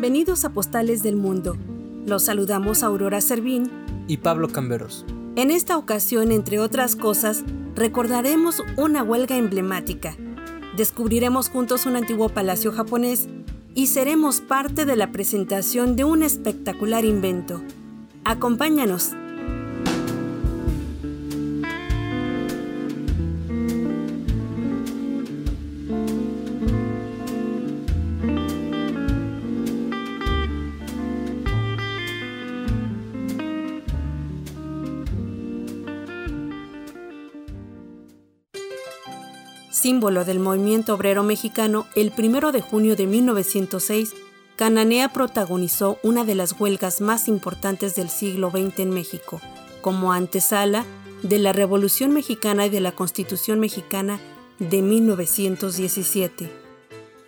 Bienvenidos a Postales del Mundo. Los saludamos Aurora Servín y Pablo Camberos. En esta ocasión, entre otras cosas, recordaremos una huelga emblemática. Descubriremos juntos un antiguo palacio japonés y seremos parte de la presentación de un espectacular invento. Acompáñanos. Símbolo del movimiento obrero mexicano, el 1 de junio de 1906, Cananea protagonizó una de las huelgas más importantes del siglo XX en México, como antesala de la Revolución Mexicana y de la Constitución Mexicana de 1917.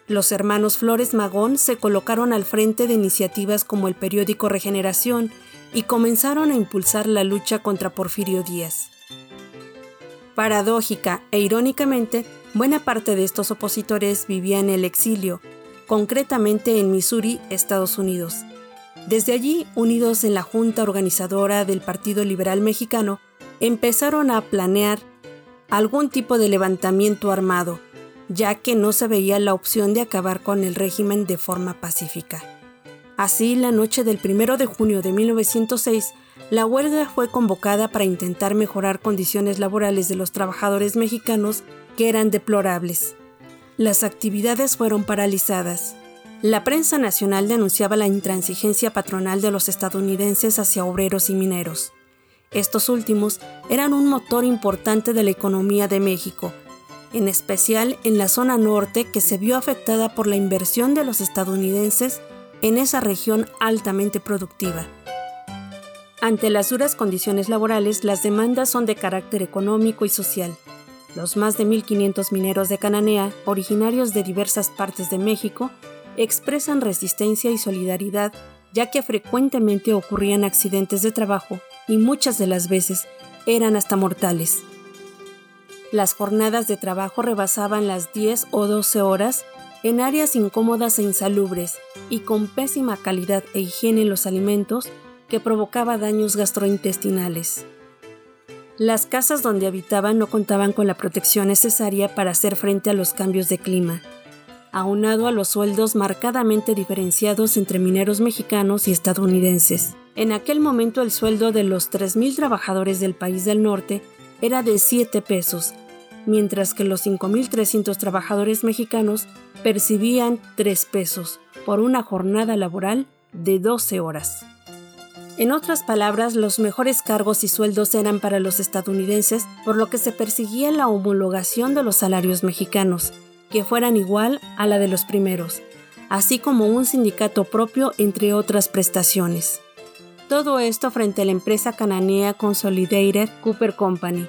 Los hermanos Flores Magón se colocaron al frente de iniciativas como el periódico Regeneración y comenzaron a impulsar la lucha contra Porfirio Díaz. Paradójica e irónicamente, Buena parte de estos opositores vivía en el exilio, concretamente en Missouri, Estados Unidos. Desde allí, unidos en la junta organizadora del Partido Liberal Mexicano, empezaron a planear algún tipo de levantamiento armado, ya que no se veía la opción de acabar con el régimen de forma pacífica. Así, la noche del 1 de junio de 1906, la huelga fue convocada para intentar mejorar condiciones laborales de los trabajadores mexicanos que eran deplorables. Las actividades fueron paralizadas. La prensa nacional denunciaba la intransigencia patronal de los estadounidenses hacia obreros y mineros. Estos últimos eran un motor importante de la economía de México, en especial en la zona norte que se vio afectada por la inversión de los estadounidenses en esa región altamente productiva. Ante las duras condiciones laborales, las demandas son de carácter económico y social. Los más de 1.500 mineros de Cananea, originarios de diversas partes de México, expresan resistencia y solidaridad ya que frecuentemente ocurrían accidentes de trabajo y muchas de las veces eran hasta mortales. Las jornadas de trabajo rebasaban las 10 o 12 horas en áreas incómodas e insalubres y con pésima calidad e higiene en los alimentos que provocaba daños gastrointestinales. Las casas donde habitaban no contaban con la protección necesaria para hacer frente a los cambios de clima, aunado a los sueldos marcadamente diferenciados entre mineros mexicanos y estadounidenses. En aquel momento el sueldo de los 3.000 trabajadores del país del norte era de 7 pesos, mientras que los 5.300 trabajadores mexicanos percibían 3 pesos por una jornada laboral de 12 horas. En otras palabras, los mejores cargos y sueldos eran para los estadounidenses, por lo que se perseguía la homologación de los salarios mexicanos, que fueran igual a la de los primeros, así como un sindicato propio, entre otras prestaciones. Todo esto frente a la empresa cananea Consolidated Cooper Company,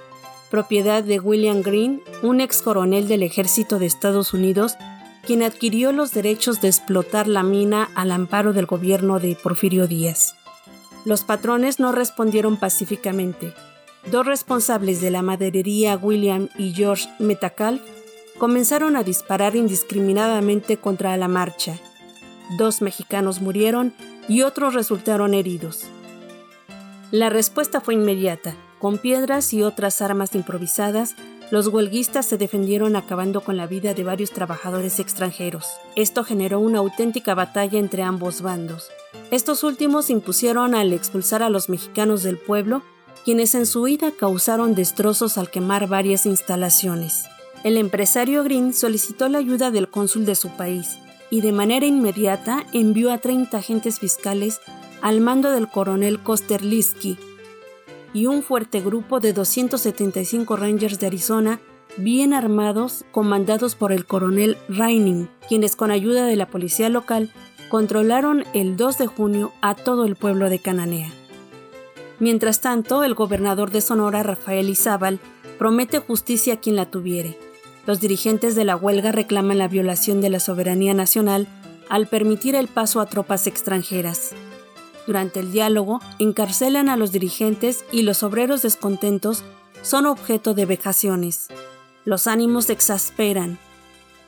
propiedad de William Green, un ex coronel del ejército de Estados Unidos, quien adquirió los derechos de explotar la mina al amparo del gobierno de Porfirio Díaz. Los patrones no respondieron pacíficamente. Dos responsables de la maderería, William y George Metacalf, comenzaron a disparar indiscriminadamente contra la marcha. Dos mexicanos murieron y otros resultaron heridos. La respuesta fue inmediata. Con piedras y otras armas improvisadas, los huelguistas se defendieron acabando con la vida de varios trabajadores extranjeros. Esto generó una auténtica batalla entre ambos bandos. Estos últimos impusieron al expulsar a los mexicanos del pueblo, quienes en su huida causaron destrozos al quemar varias instalaciones. El empresario Green solicitó la ayuda del cónsul de su país y de manera inmediata envió a 30 agentes fiscales al mando del coronel Kosterlitsky y un fuerte grupo de 275 Rangers de Arizona bien armados, comandados por el coronel Reining, quienes con ayuda de la policía local controlaron el 2 de junio a todo el pueblo de Cananea. Mientras tanto, el gobernador de Sonora, Rafael Izábal, promete justicia a quien la tuviere. Los dirigentes de la huelga reclaman la violación de la soberanía nacional al permitir el paso a tropas extranjeras. Durante el diálogo, encarcelan a los dirigentes y los obreros descontentos son objeto de vejaciones. Los ánimos se exasperan.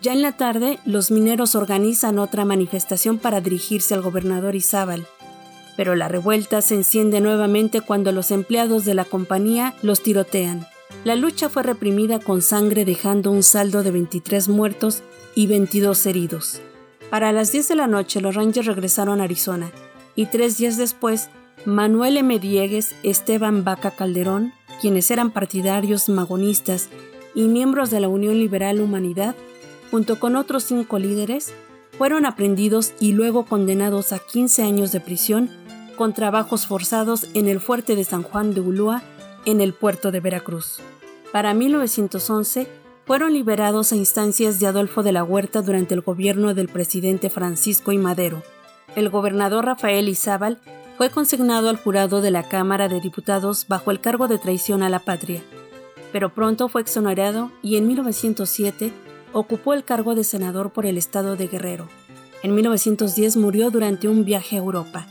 Ya en la tarde, los mineros organizan otra manifestación para dirigirse al gobernador Izábal, pero la revuelta se enciende nuevamente cuando los empleados de la compañía los tirotean. La lucha fue reprimida con sangre dejando un saldo de 23 muertos y 22 heridos. Para las 10 de la noche los Rangers regresaron a Arizona y tres días después Manuel M. Diegues, Esteban Vaca Calderón, quienes eran partidarios magonistas y miembros de la Unión Liberal Humanidad, junto con otros cinco líderes, fueron aprendidos y luego condenados a 15 años de prisión con trabajos forzados en el fuerte de San Juan de Ulúa, en el puerto de Veracruz. Para 1911, fueron liberados a instancias de Adolfo de la Huerta durante el gobierno del presidente Francisco I. Madero. El gobernador Rafael Izábal fue consignado al jurado de la Cámara de Diputados bajo el cargo de traición a la patria, pero pronto fue exonerado y en 1907 ocupó el cargo de senador por el estado de Guerrero. En 1910 murió durante un viaje a Europa.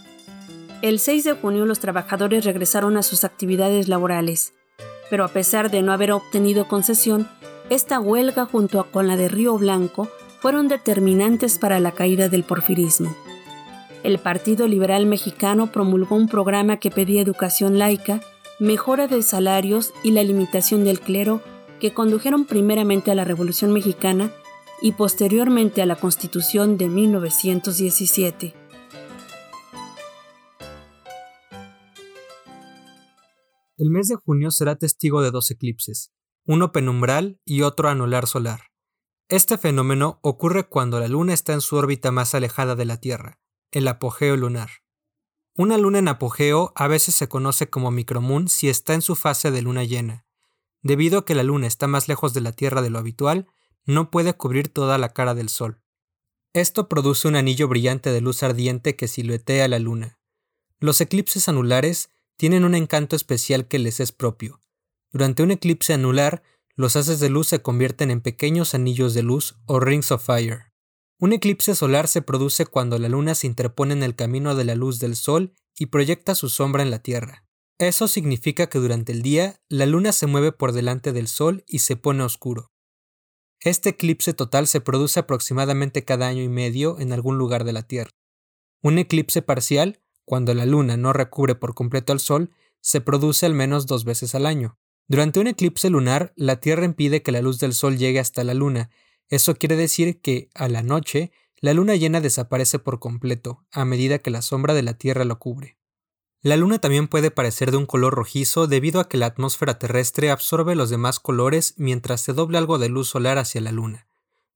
El 6 de junio los trabajadores regresaron a sus actividades laborales, pero a pesar de no haber obtenido concesión, esta huelga junto con la de Río Blanco fueron determinantes para la caída del porfirismo. El Partido Liberal Mexicano promulgó un programa que pedía educación laica, mejora de salarios y la limitación del clero que condujeron primeramente a la Revolución Mexicana y posteriormente a la Constitución de 1917. El mes de junio será testigo de dos eclipses, uno penumbral y otro anular solar. Este fenómeno ocurre cuando la Luna está en su órbita más alejada de la Tierra, el apogeo lunar. Una luna en apogeo a veces se conoce como micromoon si está en su fase de luna llena. Debido a que la luna está más lejos de la Tierra de lo habitual, no puede cubrir toda la cara del Sol. Esto produce un anillo brillante de luz ardiente que siluetea la luna. Los eclipses anulares tienen un encanto especial que les es propio. Durante un eclipse anular, los haces de luz se convierten en pequeños anillos de luz o rings of fire. Un eclipse solar se produce cuando la luna se interpone en el camino de la luz del sol y proyecta su sombra en la Tierra. Eso significa que durante el día la luna se mueve por delante del sol y se pone oscuro. Este eclipse total se produce aproximadamente cada año y medio en algún lugar de la Tierra. Un eclipse parcial cuando la luna no recubre por completo al Sol, se produce al menos dos veces al año. Durante un eclipse lunar, la Tierra impide que la luz del Sol llegue hasta la Luna. Eso quiere decir que, a la noche, la luna llena desaparece por completo, a medida que la sombra de la Tierra lo cubre. La luna también puede parecer de un color rojizo debido a que la atmósfera terrestre absorbe los demás colores mientras se dobla algo de luz solar hacia la luna.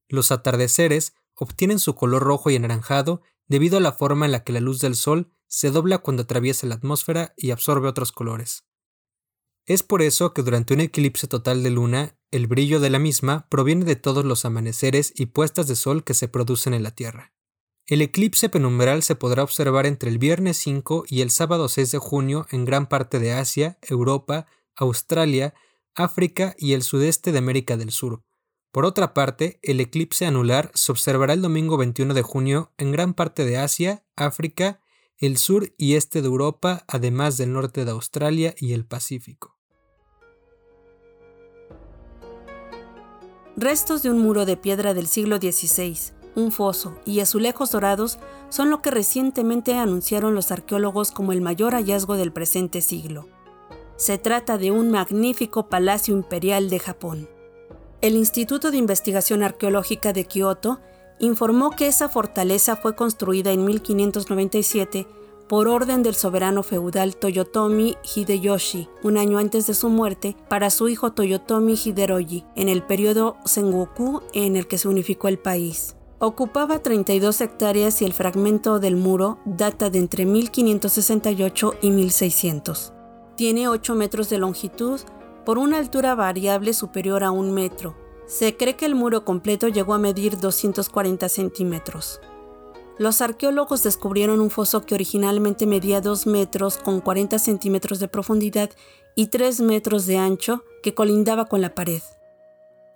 Los atardeceres obtienen su color rojo y anaranjado debido a la forma en la que la luz del sol se dobla cuando atraviesa la atmósfera y absorbe otros colores. Es por eso que durante un eclipse total de luna, el brillo de la misma proviene de todos los amaneceres y puestas de sol que se producen en la Tierra. El eclipse penumbral se podrá observar entre el viernes 5 y el sábado 6 de junio en gran parte de Asia, Europa, Australia, África y el sudeste de América del Sur. Por otra parte, el eclipse anular se observará el domingo 21 de junio en gran parte de Asia, África el sur y este de Europa, además del norte de Australia y el Pacífico. Restos de un muro de piedra del siglo XVI, un foso y azulejos dorados son lo que recientemente anunciaron los arqueólogos como el mayor hallazgo del presente siglo. Se trata de un magnífico palacio imperial de Japón. El Instituto de Investigación Arqueológica de Kioto informó que esa fortaleza fue construida en 1597 por orden del soberano feudal Toyotomi Hideyoshi, un año antes de su muerte, para su hijo Toyotomi Hideroji, en el periodo Sengoku en el que se unificó el país. Ocupaba 32 hectáreas y el fragmento del muro data de entre 1568 y 1600. Tiene 8 metros de longitud por una altura variable superior a un metro, se cree que el muro completo llegó a medir 240 centímetros. Los arqueólogos descubrieron un foso que originalmente medía 2 metros con 40 centímetros de profundidad y 3 metros de ancho que colindaba con la pared.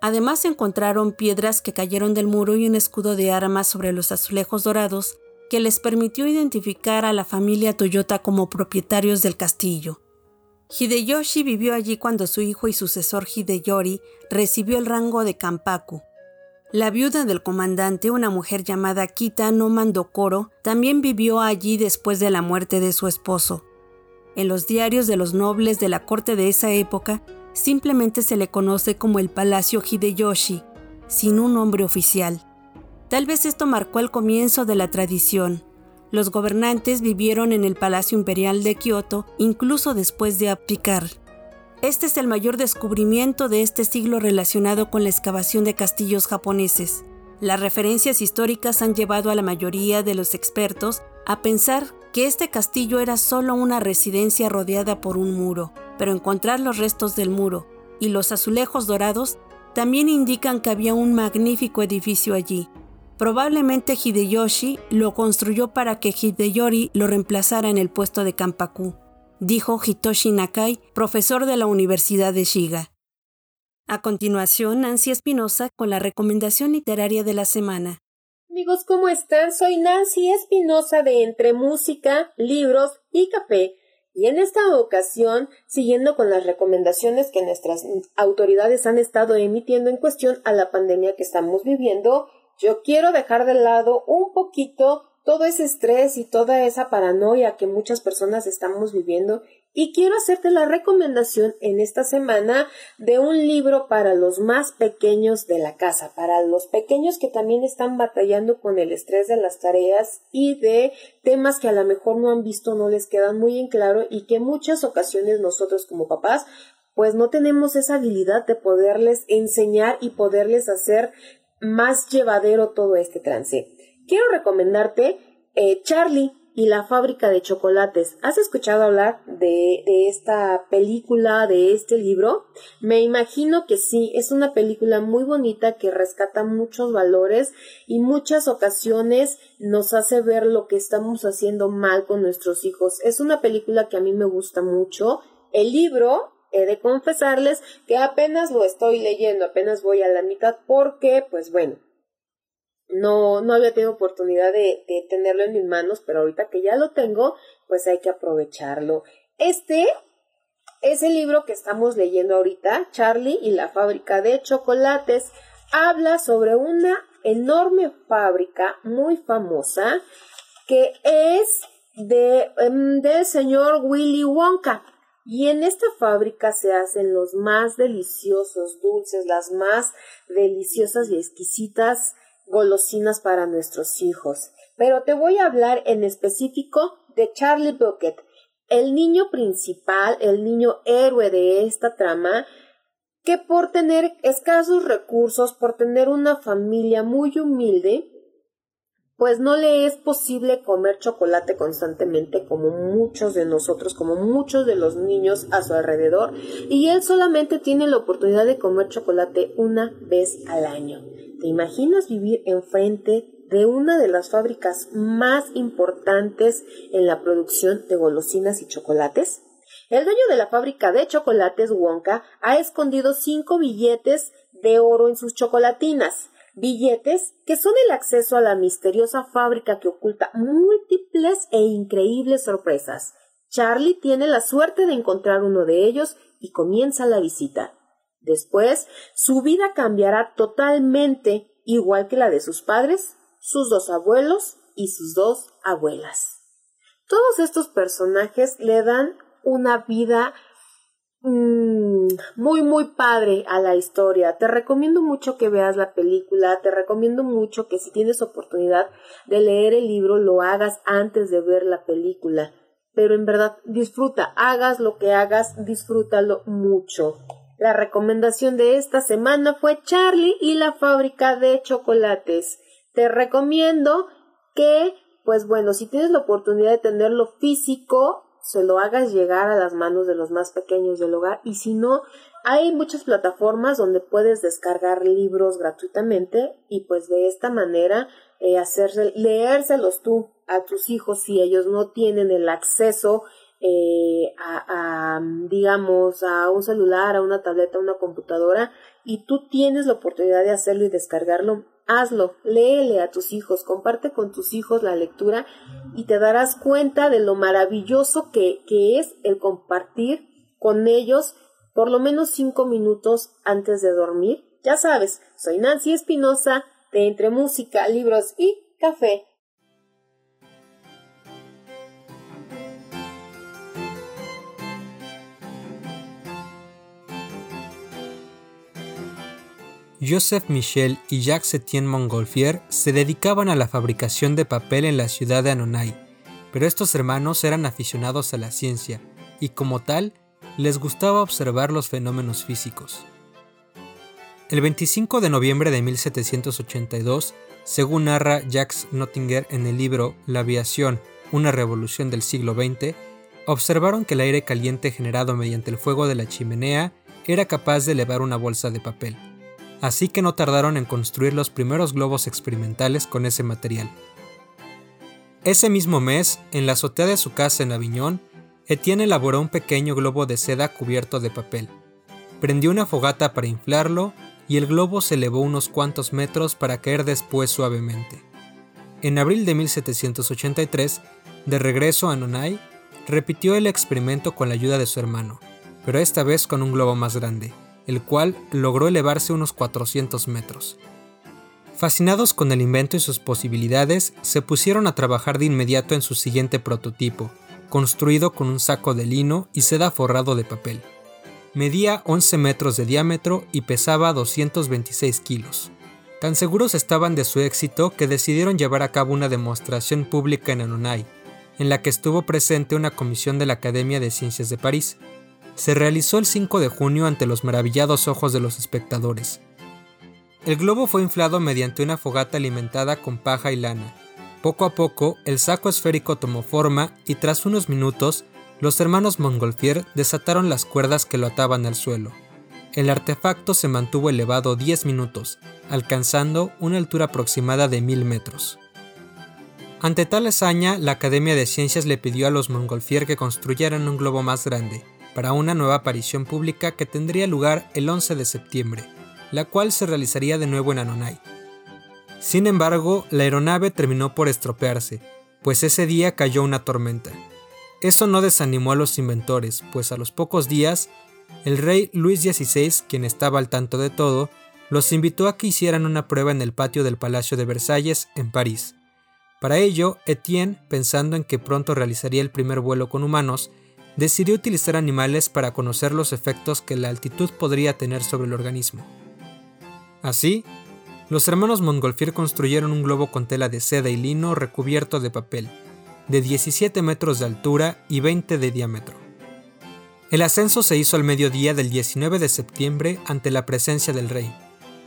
Además encontraron piedras que cayeron del muro y un escudo de armas sobre los azulejos dorados que les permitió identificar a la familia Toyota como propietarios del castillo. Hideyoshi vivió allí cuando su hijo y sucesor Hideyori recibió el rango de Kampaku. La viuda del comandante, una mujer llamada Kita no Mandokoro, también vivió allí después de la muerte de su esposo. En los diarios de los nobles de la corte de esa época, simplemente se le conoce como el Palacio Hideyoshi, sin un nombre oficial. Tal vez esto marcó el comienzo de la tradición. Los gobernantes vivieron en el Palacio Imperial de Kioto incluso después de abdicar. Este es el mayor descubrimiento de este siglo relacionado con la excavación de castillos japoneses. Las referencias históricas han llevado a la mayoría de los expertos a pensar que este castillo era solo una residencia rodeada por un muro, pero encontrar los restos del muro y los azulejos dorados también indican que había un magnífico edificio allí. Probablemente Hideyoshi lo construyó para que Hideyori lo reemplazara en el puesto de Kampaku dijo Hitoshi Nakai, profesor de la Universidad de Shiga. A continuación, Nancy Espinosa con la recomendación literaria de la semana. Amigos, ¿cómo están? Soy Nancy Espinosa de Entre Música, Libros y Café. Y en esta ocasión, siguiendo con las recomendaciones que nuestras autoridades han estado emitiendo en cuestión a la pandemia que estamos viviendo, yo quiero dejar de lado un poquito todo ese estrés y toda esa paranoia que muchas personas estamos viviendo. Y quiero hacerte la recomendación en esta semana de un libro para los más pequeños de la casa, para los pequeños que también están batallando con el estrés de las tareas y de temas que a lo mejor no han visto, no les quedan muy en claro y que muchas ocasiones nosotros como papás pues no tenemos esa habilidad de poderles enseñar y poderles hacer más llevadero todo este trance quiero recomendarte eh, Charlie y la fábrica de chocolates. ¿Has escuchado hablar de, de, esta película, de este libro? Me imagino que sí, es una película muy bonita que rescata muchos valores y muchas ocasiones nos hace ver lo que estamos haciendo mal con nuestros hijos. Es una película que a mí me gusta mucho. El libro, he de confesarles que apenas lo estoy leyendo, apenas voy a la mitad porque, pues bueno, no, no había tenido oportunidad de, tenerlo en mis manos, pero ahorita que ya lo tengo, pues hay que aprovecharlo. Este es el libro que estamos leyendo ahorita, Charlie y la fábrica de chocolates. Habla sobre una enorme fábrica muy famosa que es de, em, del señor Willy Wonka. Y en esta fábrica se hacen los más deliciosos dulces, las más deliciosas y exquisitas golosinas para nuestros hijos. Pero te voy a hablar en específico de Charlie Bucket, el niño principal, el niño héroe de esta trama, que por tener escasos recursos, por tener una familia muy humilde, pues no le es posible comer chocolate constantemente como muchos de nosotros, como muchos de los niños a su alrededor, y él solamente tiene la oportunidad de comer chocolate una vez al año. ¿Te imaginas vivir enfrente de una de las fábricas más importantes en la producción de golosinas y chocolates? El dueño de la fábrica de chocolates Wonka ha escondido cinco billetes de oro en sus chocolatinas. Billetes que son el acceso a la misteriosa fábrica que oculta múltiples e increíbles sorpresas. Charlie tiene la suerte de encontrar uno de ellos y comienza la visita. Después, su vida cambiará totalmente, igual que la de sus padres, sus dos abuelos y sus dos abuelas. Todos estos personajes le dan una vida mm, muy muy padre a la historia. Te recomiendo mucho que veas la película, te recomiendo mucho que si tienes oportunidad de leer el libro lo hagas antes de ver la película. Pero en verdad disfruta, hagas lo que hagas, disfrútalo mucho. La recomendación de esta semana fue Charlie y la fábrica de chocolates. Te recomiendo que, pues bueno, si tienes la oportunidad de tenerlo físico, se lo hagas llegar a las manos de los más pequeños del hogar. Y si no, hay muchas plataformas donde puedes descargar libros gratuitamente y pues de esta manera eh, leérselos tú a tus hijos si ellos no tienen el acceso eh, a, digamos, a un celular, a una tableta, a una computadora, y tú tienes la oportunidad de hacerlo y descargarlo, hazlo, léele a tus hijos, comparte con tus hijos la lectura y te darás cuenta de lo maravilloso que, que es el compartir con ellos por lo menos cinco minutos antes de dormir Ya sabes, soy Nancy Espinosa de Entre Música, Libros y Café. Joseph Michel y Jacques Etienne Montgolfier se dedicaban a la fabricación de papel en la ciudad de Annonay, pero estos hermanos eran aficionados a la ciencia y como tal les gustaba observar los fenómenos físicos. El 25 de noviembre de 1782, según narra Jacques Nottinger en el libro La aviación, una revolución del siglo XX, observaron que el aire caliente generado mediante el fuego de la chimenea era capaz de elevar una bolsa de papel así que no tardaron en construir los primeros globos experimentales con ese material. Ese mismo mes, en la azotea de su casa en Aviñón, Etienne elaboró un pequeño globo de seda cubierto de papel. Prendió una fogata para inflarlo y el globo se elevó unos cuantos metros para caer después suavemente. En abril de 1783, de regreso a Nonai, repitió el experimento con la ayuda de su hermano, pero esta vez con un globo más grande el cual logró elevarse unos 400 metros. Fascinados con el invento y sus posibilidades, se pusieron a trabajar de inmediato en su siguiente prototipo, construido con un saco de lino y seda forrado de papel. Medía 11 metros de diámetro y pesaba 226 kilos. Tan seguros estaban de su éxito que decidieron llevar a cabo una demostración pública en Anunay, en la que estuvo presente una comisión de la Academia de Ciencias de París, se realizó el 5 de junio ante los maravillados ojos de los espectadores. El globo fue inflado mediante una fogata alimentada con paja y lana. Poco a poco, el saco esférico tomó forma y tras unos minutos, los hermanos Montgolfier desataron las cuerdas que lo ataban al suelo. El artefacto se mantuvo elevado 10 minutos, alcanzando una altura aproximada de mil metros. Ante tal hazaña, la Academia de Ciencias le pidió a los Montgolfier que construyeran un globo más grande, para una nueva aparición pública que tendría lugar el 11 de septiembre, la cual se realizaría de nuevo en Anonay. Sin embargo, la aeronave terminó por estropearse, pues ese día cayó una tormenta. Eso no desanimó a los inventores, pues a los pocos días, el rey Luis XVI, quien estaba al tanto de todo, los invitó a que hicieran una prueba en el patio del Palacio de Versalles, en París. Para ello, Etienne, pensando en que pronto realizaría el primer vuelo con humanos, decidió utilizar animales para conocer los efectos que la altitud podría tener sobre el organismo. Así, los hermanos Montgolfier construyeron un globo con tela de seda y lino recubierto de papel, de 17 metros de altura y 20 de diámetro. El ascenso se hizo al mediodía del 19 de septiembre ante la presencia del rey,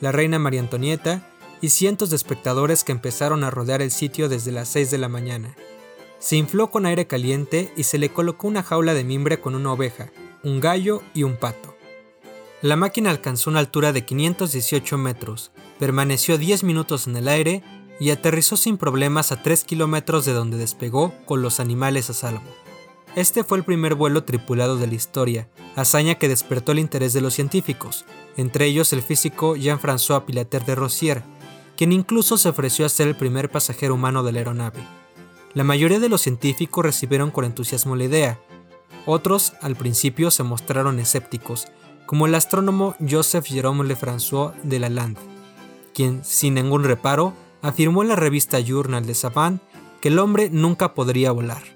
la reina María Antonieta y cientos de espectadores que empezaron a rodear el sitio desde las 6 de la mañana, se infló con aire caliente y se le colocó una jaula de mimbre con una oveja, un gallo y un pato. La máquina alcanzó una altura de 518 metros, permaneció 10 minutos en el aire y aterrizó sin problemas a 3 kilómetros de donde despegó con los animales a salvo. Este fue el primer vuelo tripulado de la historia, hazaña que despertó el interés de los científicos, entre ellos el físico Jean-François Pilater de Rossier, quien incluso se ofreció a ser el primer pasajero humano de la aeronave. La mayoría de los científicos recibieron con entusiasmo la idea. Otros, al principio, se mostraron escépticos, como el astrónomo Joseph Jérôme Lefrançois de Lalande, quien, sin ningún reparo, afirmó en la revista Journal de Savant que el hombre nunca podría volar.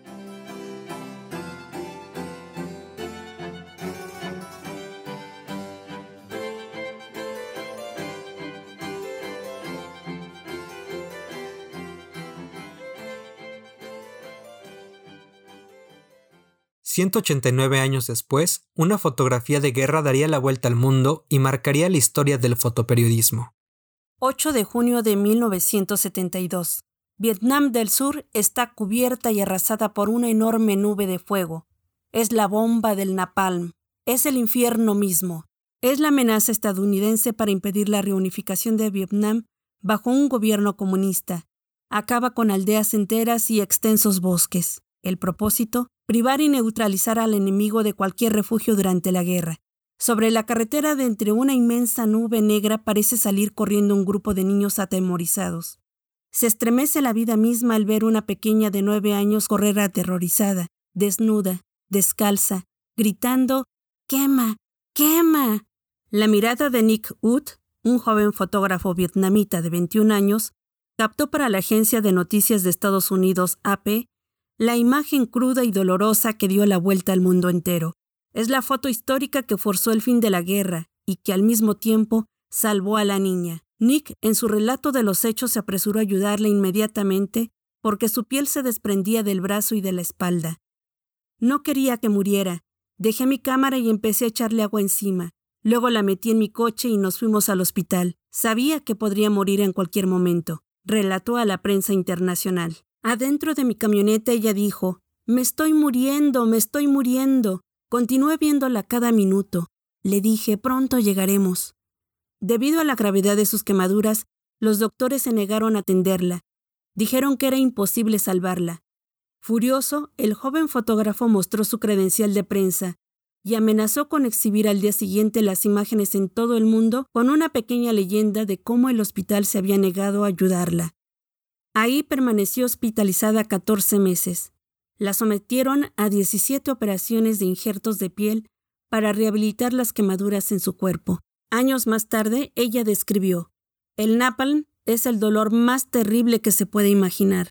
189 años después, una fotografía de guerra daría la vuelta al mundo y marcaría la historia del fotoperiodismo. 8 de junio de 1972. Vietnam del Sur está cubierta y arrasada por una enorme nube de fuego. Es la bomba del napalm. Es el infierno mismo. Es la amenaza estadounidense para impedir la reunificación de Vietnam bajo un gobierno comunista. Acaba con aldeas enteras y extensos bosques. El propósito, privar y neutralizar al enemigo de cualquier refugio durante la guerra. Sobre la carretera de entre una inmensa nube negra parece salir corriendo un grupo de niños atemorizados. Se estremece la vida misma al ver una pequeña de nueve años correr aterrorizada, desnuda, descalza, gritando ¡Quema! ¡Quema! La mirada de Nick Wood, un joven fotógrafo vietnamita de 21 años, captó para la agencia de noticias de Estados Unidos AP la imagen cruda y dolorosa que dio la vuelta al mundo entero. Es la foto histórica que forzó el fin de la guerra y que al mismo tiempo salvó a la niña. Nick, en su relato de los hechos, se apresuró a ayudarla inmediatamente porque su piel se desprendía del brazo y de la espalda. No quería que muriera. Dejé mi cámara y empecé a echarle agua encima. Luego la metí en mi coche y nos fuimos al hospital. Sabía que podría morir en cualquier momento, relató a la prensa internacional. Adentro de mi camioneta ella dijo, Me estoy muriendo, me estoy muriendo. Continué viéndola cada minuto. Le dije, pronto llegaremos. Debido a la gravedad de sus quemaduras, los doctores se negaron a atenderla. Dijeron que era imposible salvarla. Furioso, el joven fotógrafo mostró su credencial de prensa y amenazó con exhibir al día siguiente las imágenes en todo el mundo con una pequeña leyenda de cómo el hospital se había negado a ayudarla. Ahí permaneció hospitalizada 14 meses. La sometieron a 17 operaciones de injertos de piel para rehabilitar las quemaduras en su cuerpo. Años más tarde, ella describió, el napalm es el dolor más terrible que se puede imaginar.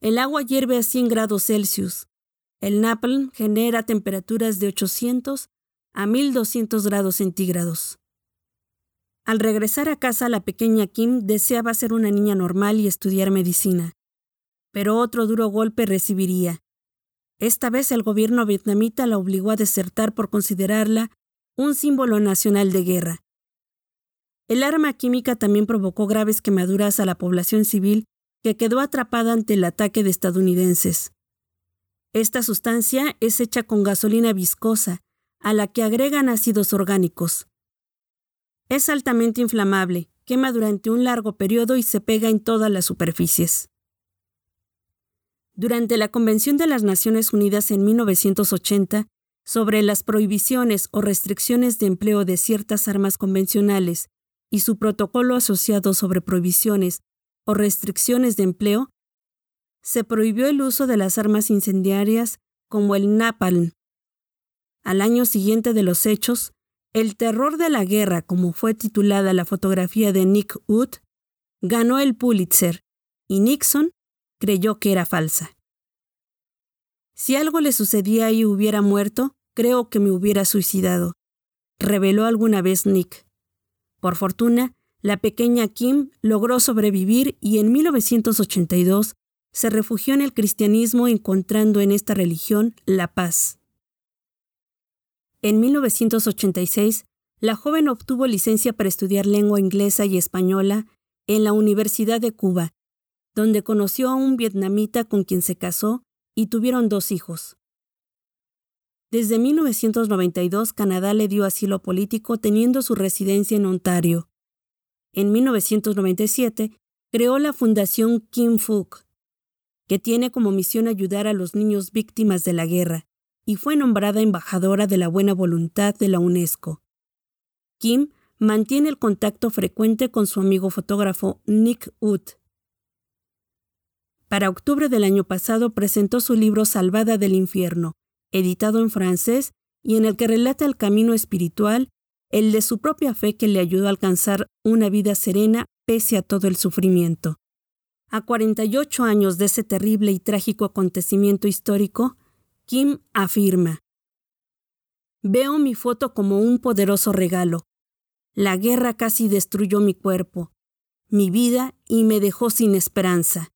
El agua hierve a 100 grados Celsius. El napalm genera temperaturas de 800 a 1200 grados centígrados. Al regresar a casa, la pequeña Kim deseaba ser una niña normal y estudiar medicina. Pero otro duro golpe recibiría. Esta vez el gobierno vietnamita la obligó a desertar por considerarla un símbolo nacional de guerra. El arma química también provocó graves quemaduras a la población civil que quedó atrapada ante el ataque de estadounidenses. Esta sustancia es hecha con gasolina viscosa, a la que agregan ácidos orgánicos. Es altamente inflamable, quema durante un largo periodo y se pega en todas las superficies. Durante la Convención de las Naciones Unidas en 1980 sobre las prohibiciones o restricciones de empleo de ciertas armas convencionales y su protocolo asociado sobre prohibiciones o restricciones de empleo, se prohibió el uso de las armas incendiarias como el napalm. Al año siguiente de los hechos, El terror de la guerra, como fue titulada la fotografía de Nick Wood, ganó el Pulitzer y Nixon creyó que era falsa. Si algo le sucedía y hubiera muerto, creo que me hubiera suicidado, reveló alguna vez Nick. Por fortuna, la pequeña Kim logró sobrevivir y en 1982 se refugió en el cristianismo encontrando en esta religión la paz. En 1986, la joven obtuvo licencia para estudiar lengua inglesa y española en la Universidad de Cuba, donde conoció a un vietnamita con quien se casó y tuvieron dos hijos. Desde 1992, Canadá le dio asilo político teniendo su residencia en Ontario. En 1997, creó la Fundación Kim Phuc, que tiene como misión ayudar a los niños víctimas de la guerra, y fue nombrada embajadora de la buena voluntad de la UNESCO. Kim mantiene el contacto frecuente con su amigo fotógrafo Nick Wood. Para octubre del año pasado presentó su libro Salvada del Infierno, editado en francés y en el que relata el camino espiritual, el de su propia fe que le ayudó a alcanzar una vida serena pese a todo el sufrimiento. A 48 años de ese terrible y trágico acontecimiento histórico, Kim afirma, Veo mi foto como un poderoso regalo. La guerra casi destruyó mi cuerpo, mi vida y me dejó sin esperanza.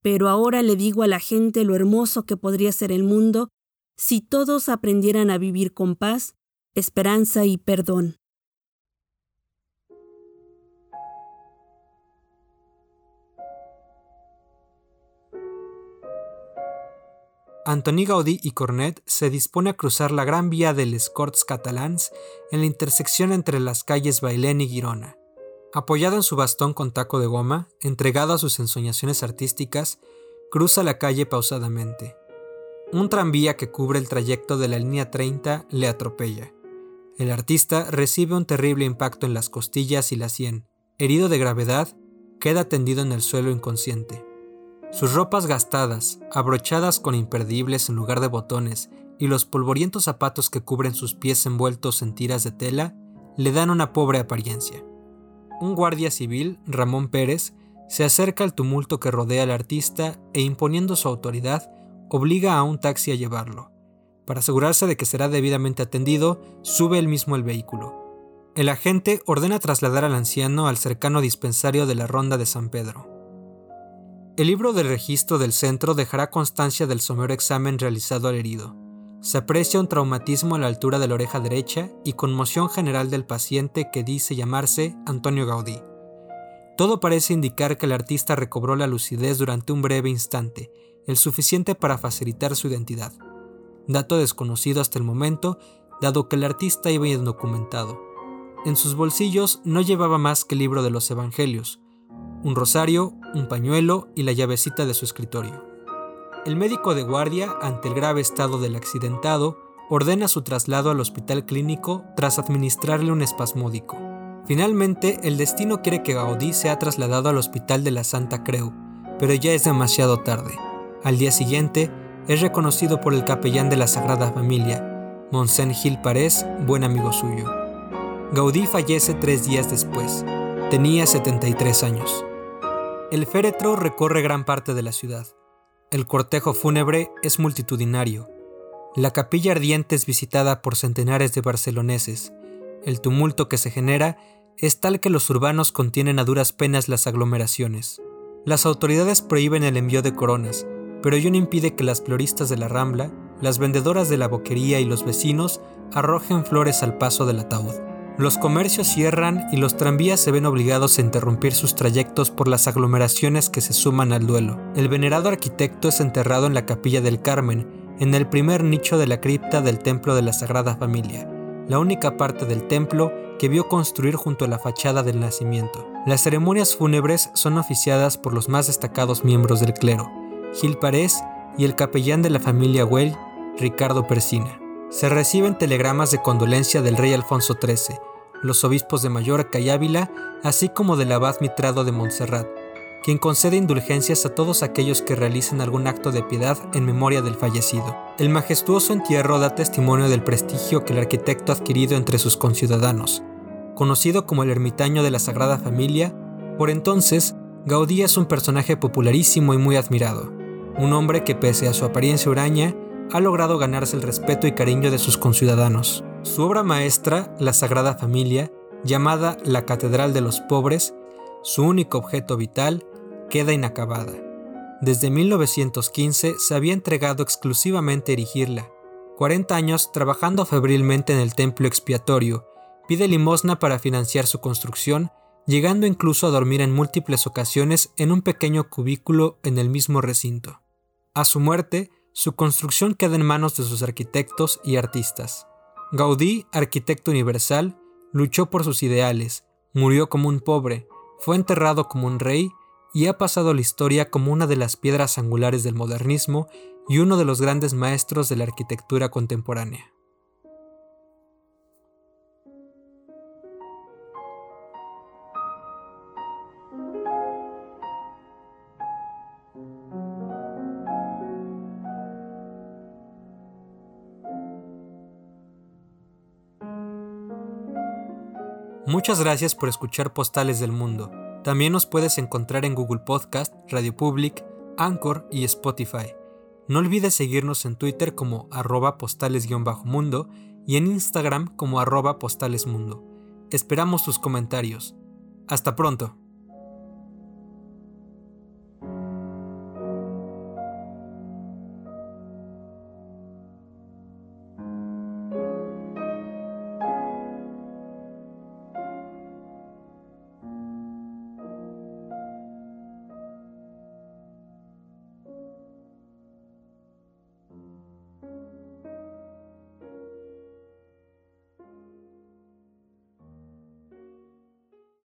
Pero ahora le digo a la gente lo hermoso que podría ser el mundo si todos aprendieran a vivir con paz, esperanza y perdón. Antoni Gaudí y Cornet se dispone a cruzar la gran vía de les Corts Catalans en la intersección entre las calles Bailén y Girona. Apoyado en su bastón con taco de goma, entregado a sus ensoñaciones artísticas, cruza la calle pausadamente. Un tranvía que cubre el trayecto de la línea 30 le atropella. El artista recibe un terrible impacto en las costillas y la sien. Herido de gravedad, queda tendido en el suelo inconsciente. Sus ropas gastadas, abrochadas con imperdibles en lugar de botones, y los polvorientos zapatos que cubren sus pies envueltos en tiras de tela, le dan una pobre apariencia. un guardia civil, Ramón Pérez, se acerca al tumulto que rodea al artista e imponiendo su autoridad, obliga a un taxi a llevarlo. Para asegurarse de que será debidamente atendido, sube él mismo el vehículo. El agente ordena trasladar al anciano al cercano dispensario de la Ronda de San Pedro. El libro del registro del centro dejará constancia del somero examen realizado al herido. Se aprecia un traumatismo a la altura de la oreja derecha y conmoción general del paciente que dice llamarse Antonio Gaudí. Todo parece indicar que el artista recobró la lucidez durante un breve instante, el suficiente para facilitar su identidad. Dato desconocido hasta el momento, dado que el artista iba indocumentado. En sus bolsillos no llevaba más que el libro de los Evangelios, un rosario, un pañuelo y la llavecita de su escritorio. El médico de guardia, ante el grave estado del accidentado, ordena su traslado al hospital clínico tras administrarle un espasmódico. Finalmente, el destino quiere que Gaudí sea trasladado al hospital de la Santa Creu, pero ya es demasiado tarde. Al día siguiente, es reconocido por el capellán de la Sagrada Familia, Monsen Gil Parés, buen amigo suyo. Gaudí fallece tres días después. Tenía 73 años. El féretro recorre gran parte de la ciudad. El cortejo fúnebre es multitudinario. La capilla ardiente es visitada por centenares de barceloneses. El tumulto que se genera es tal que los urbanos contienen a duras penas las aglomeraciones. Las autoridades prohíben el envío de coronas, pero ello no impide que las floristas de la Rambla, las vendedoras de la boquería y los vecinos arrojen flores al paso del ataúd. Los comercios cierran y los tranvías se ven obligados a interrumpir sus trayectos por las aglomeraciones que se suman al duelo. El venerado arquitecto es enterrado en la capilla del Carmen, en el primer nicho de la cripta del Templo de la Sagrada Familia, la única parte del templo que vio construir junto a la fachada del nacimiento. Las ceremonias fúnebres son oficiadas por los más destacados miembros del clero, Gil Parés y el capellán de la familia Well, Ricardo Persina. Se reciben telegramas de condolencia del rey Alfonso XIII, los obispos de Mallorca y Ávila, así como del abad Mitrado de Montserrat, quien concede indulgencias a todos aquellos que realicen algún acto de piedad en memoria del fallecido. El majestuoso entierro da testimonio del prestigio que el arquitecto ha adquirido entre sus conciudadanos. Conocido como el ermitaño de la Sagrada Familia, por entonces, Gaudí es un personaje popularísimo y muy admirado, un hombre que pese a su apariencia huraña, ha logrado ganarse el respeto y cariño de sus conciudadanos. Su obra maestra, La Sagrada Familia, llamada La Catedral de los Pobres, su único objeto vital, queda inacabada. Desde 1915 se había entregado exclusivamente a erigirla. 40 años trabajando febrilmente en el templo expiatorio, pide limosna para financiar su construcción, llegando incluso a dormir en múltiples ocasiones en un pequeño cubículo en el mismo recinto. A su muerte, su construcción queda en manos de sus arquitectos y artistas. Gaudí, arquitecto universal, luchó por sus ideales, murió como un pobre, fue enterrado como un rey y ha pasado a la historia como una de las piedras angulares del modernismo y uno de los grandes maestros de la arquitectura contemporánea. Muchas gracias por escuchar Postales del Mundo. También nos puedes encontrar en Google Podcast, Radio Public, Anchor y Spotify. No olvides seguirnos en Twitter como arroba postales-mundo y en Instagram como arroba postalesmundo. Esperamos tus comentarios. Hasta pronto.